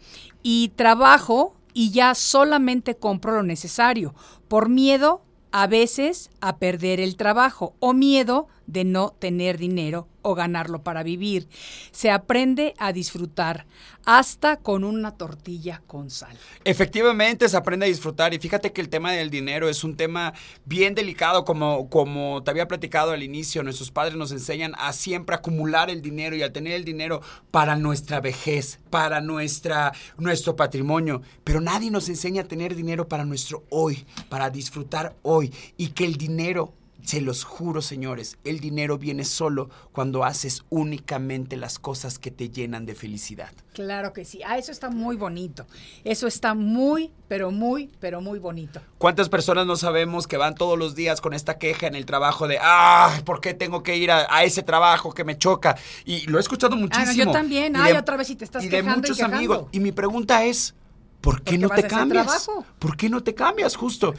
S3: y trabajo y ya solamente compro lo necesario por miedo a veces a perder el trabajo o miedo de no tener dinero o ganarlo para vivir. Se aprende a disfrutar hasta con una tortilla con sal.
S5: Efectivamente, se aprende a disfrutar y fíjate que el tema del dinero es un tema bien delicado como, como te había platicado al inicio. Nuestros padres nos enseñan a siempre acumular el dinero y a tener el dinero para nuestra vejez, para nuestra, nuestro patrimonio. Pero nadie nos enseña a tener dinero para nuestro hoy, para disfrutar hoy y que el dinero se los juro, señores, el dinero viene solo cuando haces únicamente las cosas que te llenan de felicidad.
S3: Claro que sí. Ah, eso está muy bonito. Eso está muy, pero muy, pero muy bonito.
S5: ¿Cuántas personas no sabemos que van todos los días con esta queja en el trabajo de, ah, ¿por qué tengo que ir a, ese trabajo que me choca? Y lo he escuchado muchísimo.
S3: Ah, yo también. Ay, otra vez y te estás
S5: y
S3: de
S5: muchos amigos. Y mi pregunta es, ¿por qué no te cambias? ¿Por qué no te cambias justo?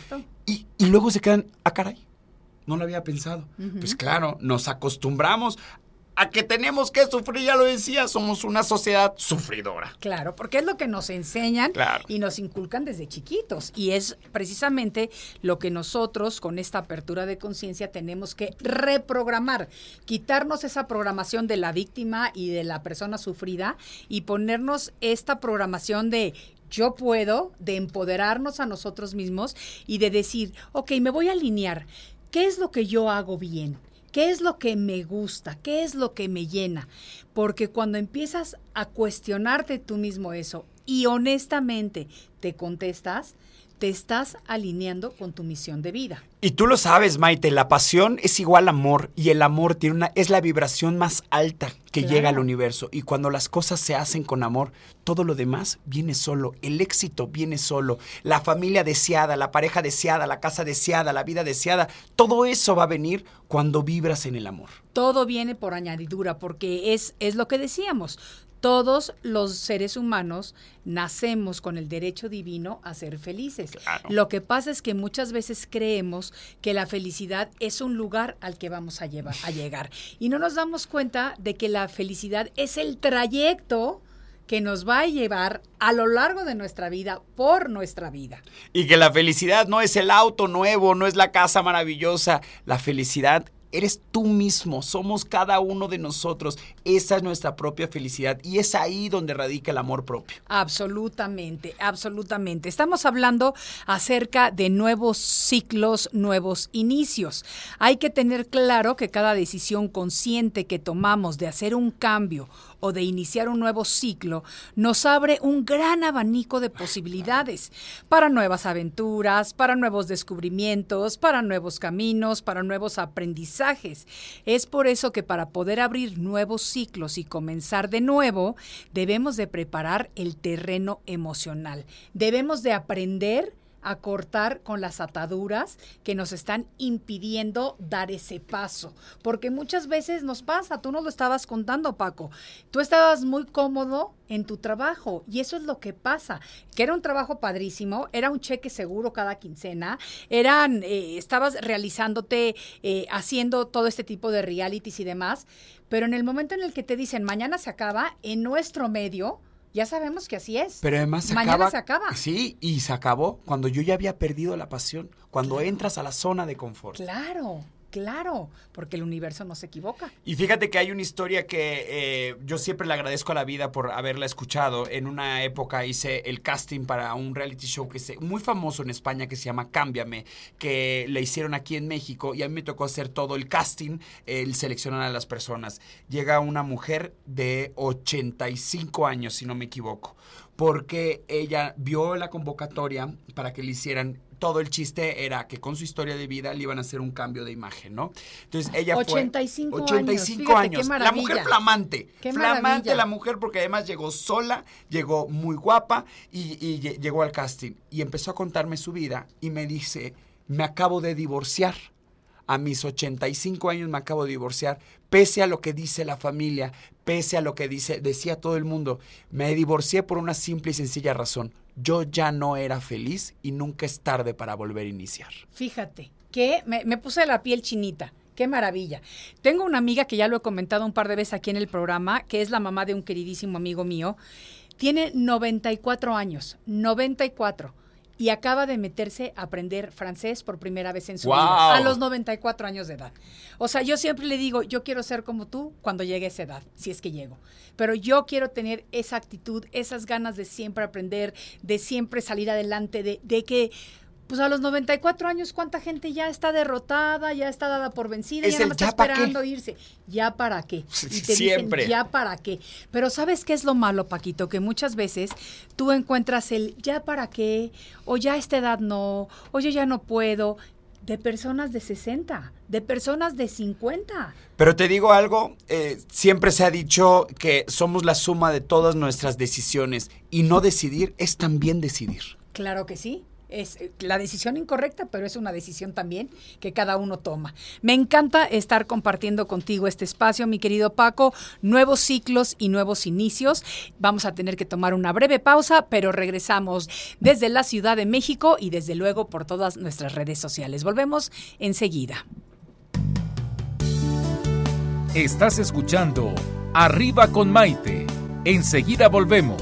S5: Y, y luego se quedan, ah, caray no lo había pensado. Pues claro, nos acostumbramos a que tenemos que sufrir, ya lo decía, somos una sociedad sufridora.
S3: Claro, porque es lo que nos enseñan y nos inculcan desde chiquitos. Y es precisamente lo que nosotros, con esta apertura de conciencia, tenemos que reprogramar, quitarnos esa programación de la víctima y de la persona sufrida y ponernos esta programación de yo puedo, de empoderarnos a nosotros mismos y de decir, ok, me voy a alinear ¿Qué es lo que yo hago bien? ¿Qué es lo que me gusta? ¿Qué es lo que me llena? Porque cuando empiezas a cuestionarte tú mismo eso y honestamente te contestas, te estás alineando con tu misión de vida.
S5: Y tú lo sabes, Maite, la pasión es igual amor y el amor tiene una, es la vibración más alta que llega al universo. Y cuando las cosas se hacen con amor, todo lo demás viene solo, el éxito viene solo, la familia deseada, la pareja deseada, la casa deseada, la vida deseada, todo eso va a venir cuando vibras en el amor.
S3: Todo viene por añadidura, porque es, es lo que decíamos todos los seres humanos nacemos con el derecho divino a ser felices. Lo que pasa es que muchas veces creemos que la felicidad es un lugar al que vamos a, llevar, a llegar y no nos damos cuenta de que la felicidad es el trayecto que nos va a llevar a lo largo de nuestra vida, por nuestra vida.
S5: Y que la felicidad no es el auto nuevo, no es la casa maravillosa. La felicidad Eres tú mismo, somos cada uno de nosotros. Esa es nuestra propia felicidad y es ahí donde radica el amor propio.
S3: Absolutamente, absolutamente. Estamos hablando acerca de nuevos ciclos, nuevos inicios. Hay que tener claro que cada decisión consciente que tomamos de hacer un cambio o de iniciar un nuevo ciclo nos abre un gran abanico de posibilidades para nuevas aventuras, para nuevos descubrimientos, para nuevos caminos, para nuevos aprendizajes. Es por eso que para poder abrir nuevos ciclos y comenzar de nuevo, debemos de preparar el terreno emocional. Debemos de aprender a cortar con las ataduras que nos están impidiendo dar ese paso. Porque muchas veces nos pasa, tú nos lo estabas contando, Paco, tú estabas muy cómodo en tu trabajo y eso es lo que pasa, que era un trabajo padrísimo, era un cheque seguro cada quincena, eran, eh, estabas realizándote, eh, haciendo todo este tipo de realities y demás, pero en el momento en el que te dicen mañana se acaba, en nuestro medio, ya sabemos que así es.
S5: Pero además se
S3: Mañana se acaba.
S5: Sí, y se acabó cuando yo ya había perdido la pasión, cuando entras a la zona de confort.
S3: Claro. Claro, porque el universo no se equivoca.
S5: Y fíjate que hay una historia que eh, yo siempre le agradezco a la vida por haberla escuchado. En una época hice el casting para un reality show que es muy famoso en España que se llama Cámbiame, que le hicieron aquí en México y a mí me tocó hacer todo el casting, el seleccionar a las personas. Llega una mujer de 85 años, si no me equivoco porque ella vio la convocatoria para que le hicieran todo el chiste era que con su historia de vida le iban a hacer un cambio de imagen, ¿no?
S3: Entonces ella 85
S5: fue 85 años, años. la mujer flamante, flamante la mujer porque además llegó sola, llegó muy guapa y, y llegó al casting y empezó a contarme su vida y me dice, "Me acabo de divorciar." a mis 85 años me acabo de divorciar, pese a lo que dice la familia, pese a lo que dice, decía todo el mundo, me divorcié por una simple y sencilla razón yo ya no era feliz y nunca es tarde para volver a iniciar.
S3: Fíjate, que me, puse la piel chinita. Qué maravilla. Tengo una amiga que ya lo he comentado un par de veces aquí en el programa, que es la mamá de un queridísimo amigo mío. Tiene 94 años, 94 y acaba de meterse a aprender francés por primera vez en su vida, a los 94 años de edad. O sea, yo siempre le digo, yo quiero ser como tú cuando llegue a esa edad, si es que llego. Pero yo quiero tener esa actitud, esas ganas de siempre aprender, de siempre salir adelante, de, de que pues a los 94 años, ¿cuánta gente ya está derrotada, ya está dada por vencida, ya no está esperando irse? ¿Ya para qué?
S5: Y te Siempre.
S3: Dicen, ¿ya para qué? Pero ¿sabes qué es lo malo, Paquito? Que muchas veces tú encuentras el ¿ya para qué? O ya a esta edad no, o yo ya no puedo, de personas de 60, de personas de 50.
S5: Pero te digo algo, eh, siempre se ha dicho que somos la suma de todas nuestras decisiones y no decidir es también decidir.
S3: Claro que sí es eh, la decisión incorrecta, pero es una decisión también que cada uno toma. Me encanta estar compartiendo contigo este espacio, mi querido Paco. Nuevos ciclos y nuevos inicios. Vamos a tener que tomar una breve pausa, pero regresamos desde la Ciudad de México y desde luego por todas nuestras redes sociales. Volvemos enseguida.
S4: Estás escuchando Arriba con Maite. Enseguida volvemos.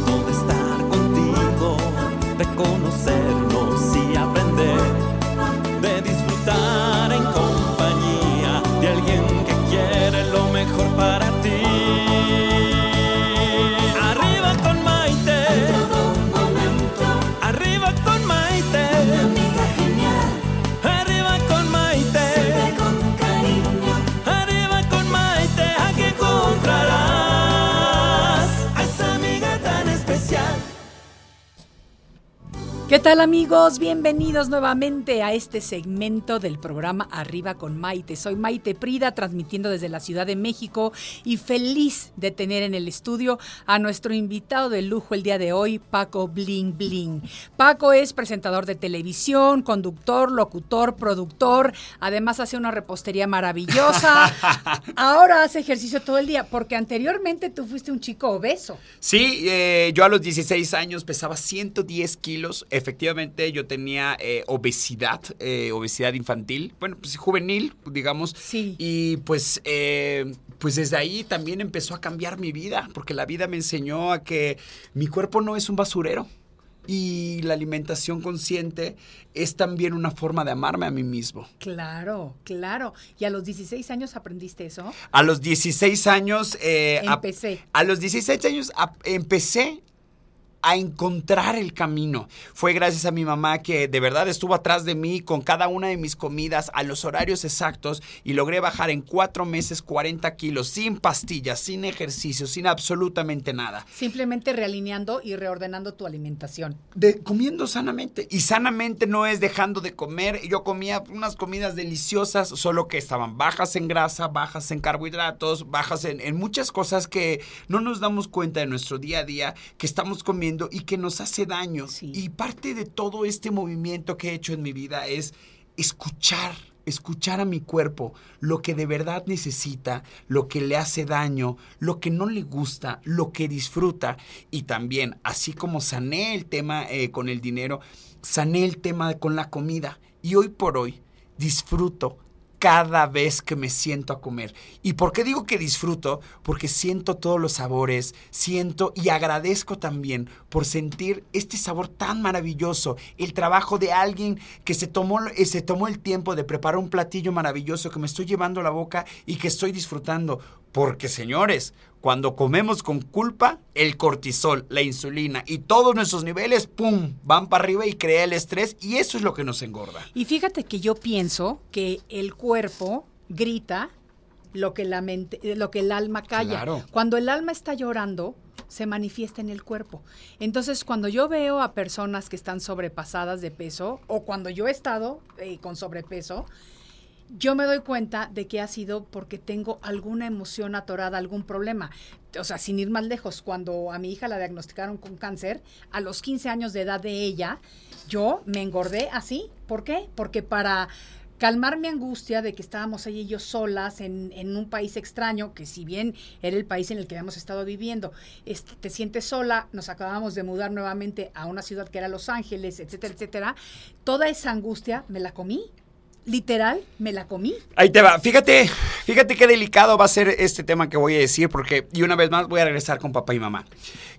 S3: ¿Qué tal amigos? Bienvenidos nuevamente a este segmento del programa Arriba con Maite. Soy Maite Prida, transmitiendo desde la Ciudad de México y feliz de tener en el estudio a nuestro invitado de lujo el día de hoy, Paco Bling Bling. Paco es presentador de televisión, conductor, locutor, productor, además hace una repostería maravillosa. *laughs* Ahora hace ejercicio todo el día, porque anteriormente tú fuiste un chico obeso.
S5: Sí, eh, yo a los 16 años pesaba 110 kilos efectivamente yo tenía eh, obesidad, eh, obesidad infantil, bueno, pues juvenil, digamos.
S3: Sí.
S5: Y pues, eh, pues desde ahí también empezó a cambiar mi vida, porque la vida me enseñó a que mi cuerpo no es un basurero. Y la alimentación consciente es también una forma de amarme a mí mismo.
S3: Claro, claro. ¿Y a los 16 años aprendiste eso?
S5: A los 16 años...
S3: empecé.
S5: A, a, los 16 años empecé a encontrar el camino. Fue gracias a mi mamá que de verdad estuvo atrás de mí con cada una de mis comidas a los horarios exactos y logré bajar en cuatro meses 40 kilos sin pastillas, sin ejercicio, sin absolutamente nada.
S3: Simplemente realineando y reordenando tu alimentación.
S5: De, comiendo sanamente. Y sanamente no es dejando de comer. Yo comía unas comidas deliciosas, solo que estaban bajas en grasa, bajas en carbohidratos, bajas en, en muchas cosas que no nos damos cuenta de nuestro día a día que estamos comiendo y que nos hace daño. Y parte de todo este movimiento que he hecho en mi vida es escuchar, escuchar a mi cuerpo, lo que de verdad necesita, lo que le hace daño, lo que no le gusta, lo que disfruta. Y también, así como sané el tema eh, con el dinero, sané el tema con la comida. Y hoy por hoy disfruto cada vez que me siento a comer. ¿Y por qué digo que disfruto? Porque siento todos los sabores, siento y agradezco también por sentir este sabor tan maravilloso, el trabajo de alguien que se tomó, eh, se tomó el tiempo de preparar un platillo maravilloso que me estoy llevando a la boca y que estoy disfrutando. Porque señores, cuando comemos con culpa, el cortisol, la insulina y todos nuestros niveles, ¡pum!, van para arriba y crea el estrés y eso es lo que nos engorda.
S3: Y fíjate que yo pienso que el cuerpo grita lo que, la mente, lo que el alma calla. Cuando el alma está llorando, se manifiesta en el cuerpo. Entonces, cuando yo veo a personas que están sobrepasadas de peso, o cuando yo he estado eh, con sobrepeso, yo me doy cuenta de que ha sido porque tengo alguna emoción atorada, algún problema. O sea, sin ir más lejos, cuando a mi hija la diagnosticaron con cáncer, a los 15 años de edad de ella, yo me engordé así. ¿Por qué? Porque para calmar mi angustia de que estábamos ella y yo solas en, un país extraño, que si bien era el país en el que habíamos estado viviendo, te sientes sola, nos acabamos de mudar nuevamente a una ciudad que era Los Ángeles, etcétera, etcétera, toda esa angustia me la comí. Literal, me la comí.
S5: Ahí te va. Fíjate, fíjate qué delicado va a ser este tema que voy a decir, porque, y una vez más voy a regresar con papá y mamá.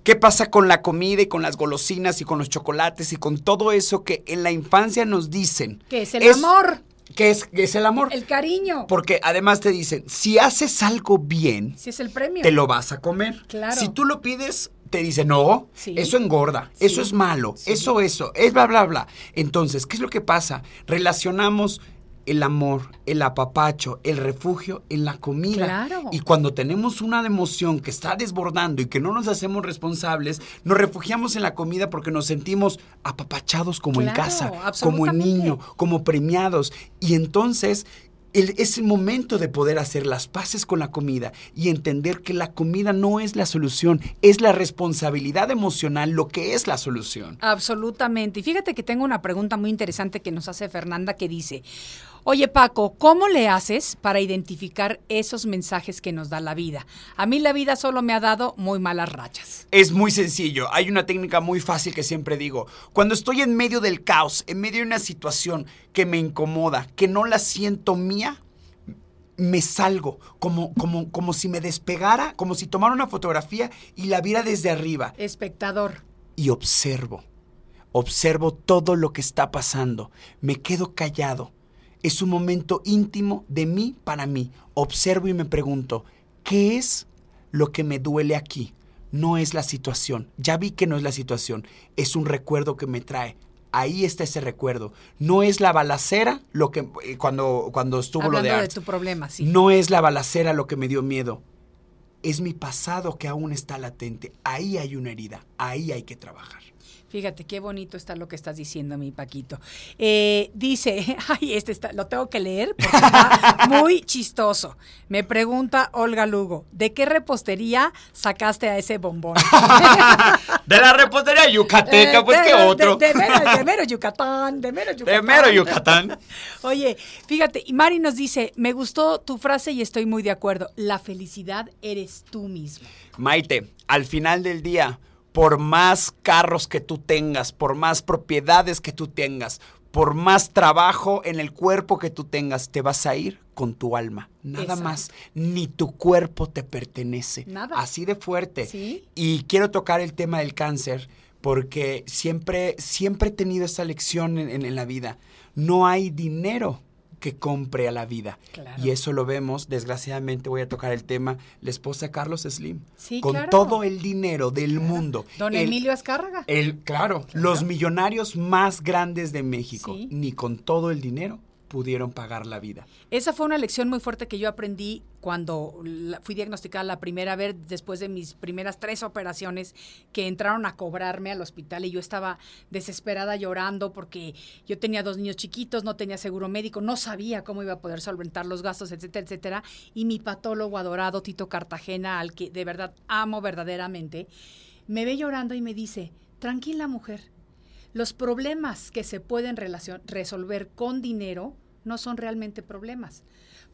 S5: ¿Qué pasa con la comida y con las golosinas y con los chocolates y con todo eso que en la infancia nos dicen?
S3: Que es el es, amor.
S5: ¿Qué es, qué es el amor?
S3: El cariño.
S5: Porque además te dicen, si haces algo bien,
S3: si es el premio.
S5: te lo vas a comer.
S3: Claro.
S5: Si tú lo pides, te dicen, no, sí. eso engorda, sí. eso es malo, sí. eso, eso, es bla, bla, bla. Entonces, ¿qué es lo que pasa? Relacionamos el amor, el apapacho, el refugio en la comida.
S3: Claro.
S5: Y cuando tenemos una emoción que está desbordando y que no nos hacemos responsables, nos refugiamos en la comida porque nos sentimos apapachados como
S3: claro,
S5: en casa, como en niño, como premiados. Y entonces el, es el momento de poder hacer las paces con la comida y entender que la comida no es la solución, es la responsabilidad emocional lo que es la solución.
S3: Absolutamente. Y fíjate que tengo una pregunta muy interesante que nos hace Fernanda que dice, Oye Paco, ¿cómo le haces para identificar esos mensajes que nos da la vida? A mí la vida solo me ha dado muy malas rachas.
S5: Es muy sencillo, hay una técnica muy fácil que siempre digo. Cuando estoy en medio del caos, en medio de una situación que me incomoda, que no la siento mía, me salgo, como, como, como si me despegara, como si tomara una fotografía y la viera desde arriba.
S3: Espectador.
S5: Y observo, observo todo lo que está pasando, me quedo callado es un momento íntimo de mí para mí. Observo y me pregunto, ¿qué es lo que me duele aquí? No es la situación. Ya vi que no es la situación. Es un recuerdo que me trae. Ahí está ese recuerdo. No es la balacera lo que eh, cuando cuando estuvo
S3: Hablando
S5: lo de,
S3: de tu problema, sí.
S5: No es la balacera lo que me dio miedo. Es mi pasado que aún está latente. Ahí hay una herida. Ahí hay que trabajar.
S3: Fíjate qué bonito está lo que estás diciendo, mi Paquito. Eh, dice, *laughs* ay, este está, lo tengo que leer porque está *laughs* muy chistoso. Me pregunta Olga Lugo, ¿de qué repostería sacaste a ese bombón? *laughs*
S5: de la repostería yucateca, eh, pues
S3: de,
S5: qué otro.
S3: De, de, mero, de, mero, Yucatán, de mero Yucatán.
S5: De mero Yucatán.
S3: Oye, fíjate, y Mari nos dice, me gustó tu frase y estoy muy de acuerdo. La felicidad eres tú mismo.
S5: Maite, al final del día por más carros que tú tengas, por más propiedades que tú tengas, por más trabajo en el cuerpo que tú tengas, te vas a ir con tu alma. Nada
S3: Exacto.
S5: más. Ni tu cuerpo te pertenece.
S3: Nada.
S5: Así de fuerte.
S3: ¿Sí?
S5: Y quiero tocar el tema del cáncer porque siempre, siempre he tenido esta lección en, en, en la vida. No hay dinero que compre a la vida.
S3: Claro.
S5: Y eso lo vemos, desgraciadamente voy a tocar el tema, la esposa de Carlos Slim.
S3: Sí,
S5: con
S3: claro.
S5: todo el dinero del mundo.
S3: Don
S5: el,
S3: Emilio Azcárraga.
S5: El, claro, claro, los millonarios más grandes de México,
S3: Sí.
S5: ni con todo el dinero pudieron pagar la vida.
S3: Esa fue una lección muy fuerte que yo aprendí cuando fui diagnosticada la primera vez después de mis primeras tres operaciones que entraron a cobrarme al hospital y yo estaba desesperada llorando porque yo tenía dos niños chiquitos, no tenía seguro médico, no sabía cómo iba a poder solventar los gastos, etcétera, etcétera. Y mi patólogo adorado, Tito Cartagena, al que de verdad amo verdaderamente, me ve llorando y me dice, tranquila mujer, los problemas que se pueden resolver con dinero no son realmente problemas.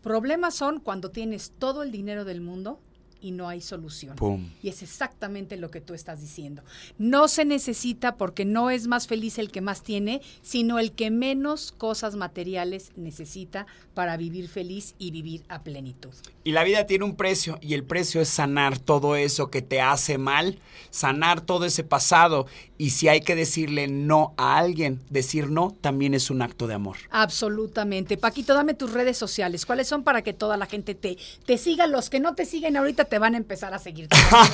S3: Problemas son cuando tienes todo el dinero del mundo y no hay solución.
S5: Pum.
S3: Y es exactamente lo que tú estás diciendo. No se necesita porque no es más feliz el que más tiene, sino el que menos cosas materiales necesita para vivir feliz y vivir a plenitud.
S5: Y la vida tiene un precio y el precio es sanar todo eso que te hace mal, sanar todo ese pasado. Y si hay que decirle no a alguien, decir no también es un acto de amor.
S3: Absolutamente. Paquito, dame tus redes sociales. ¿Cuáles son para que toda la gente te, te siga? Los que no te siguen ahorita te van a empezar a seguir.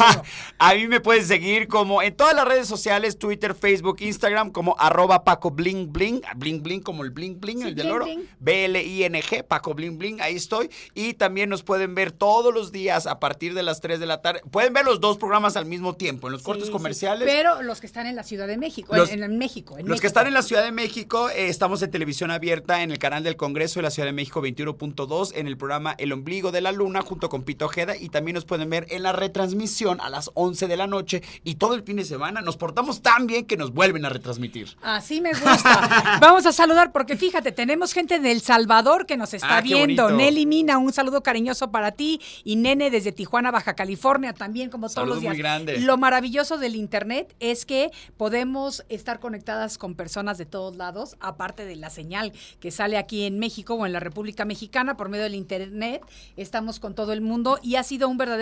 S3: *laughs*
S5: a mí me puedes seguir como en todas las redes sociales, Twitter, Facebook, Instagram, como arroba Paco Bling Bling, Bling Bling como el Bling Bling, el del oro, B-L-I-N-G, Paco Bling Bling, ahí estoy. Y también nos pueden ver todos los días a partir de las 3 de la tarde. Pueden ver los dos programas al mismo tiempo, en los cortes comerciales.
S3: pero los que están en la Ciudad de México, en, México.
S5: los que están en la Ciudad de México, eh, estamos en televisión abierta en el canal del Congreso de la Ciudad de México 21.2 en el programa El Ombligo de la Luna junto con Pito Ojeda y también nos pueden ver en la retransmisión a las 11 de la noche y todo el fin de semana nos portamos tan bien que nos vuelven a retransmitir.
S3: Así me gusta. *laughs* Vamos a saludar porque fíjate, tenemos gente de El Salvador que nos está ah, viendo. Nelly Mina, un saludo cariñoso para ti y Nene desde Tijuana, Baja California, también como todos los días.
S5: Muy grande.
S3: Lo maravilloso del internet es que podemos estar conectadas con personas de todos lados, aparte de la señal que sale aquí en México o en la República Mexicana por medio del internet. Estamos con todo el mundo y ha sido un verdadero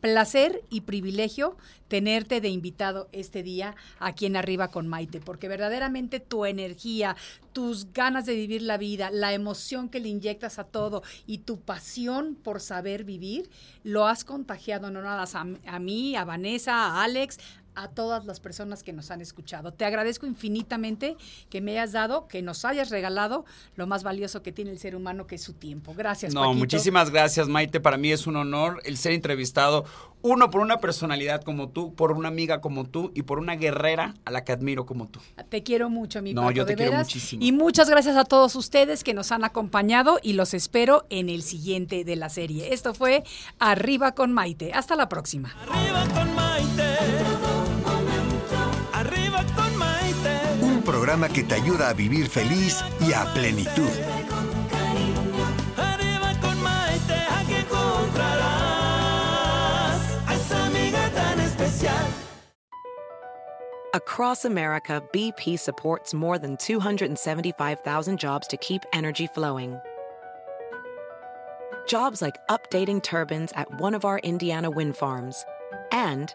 S3: placer y privilegio tenerte de invitado este día aquí en Arriba con Maite, porque verdaderamente tu energía, tus ganas de vivir la vida, la emoción que le inyectas a todo y tu pasión por saber vivir, lo has contagiado no nada a, a mí, a Vanessa, a Alex, a todas las personas que nos han escuchado. Te agradezco infinitamente que me hayas dado, que nos hayas regalado lo más valioso que tiene el ser humano, que es su tiempo. Gracias.
S5: No, muchísimas gracias, Maite. Para mí es un honor el ser entrevistado, uno por una personalidad como tú, por una amiga como tú y por una guerrera a la que admiro como tú.
S3: Te quiero mucho, mi
S5: No, yo te quiero muchísimo.
S3: Y muchas gracias a todos ustedes que nos han acompañado y los espero en el siguiente de la serie. Esto fue Arriba con Maite. Hasta la próxima.
S1: Arriba con Maite.
S2: Programa que te ayuda a vivir feliz y a plenitud.
S6: Across America, BP supports more than 275,000 jobs to keep energy flowing. Jobs like updating turbines at one of our Indiana wind farms and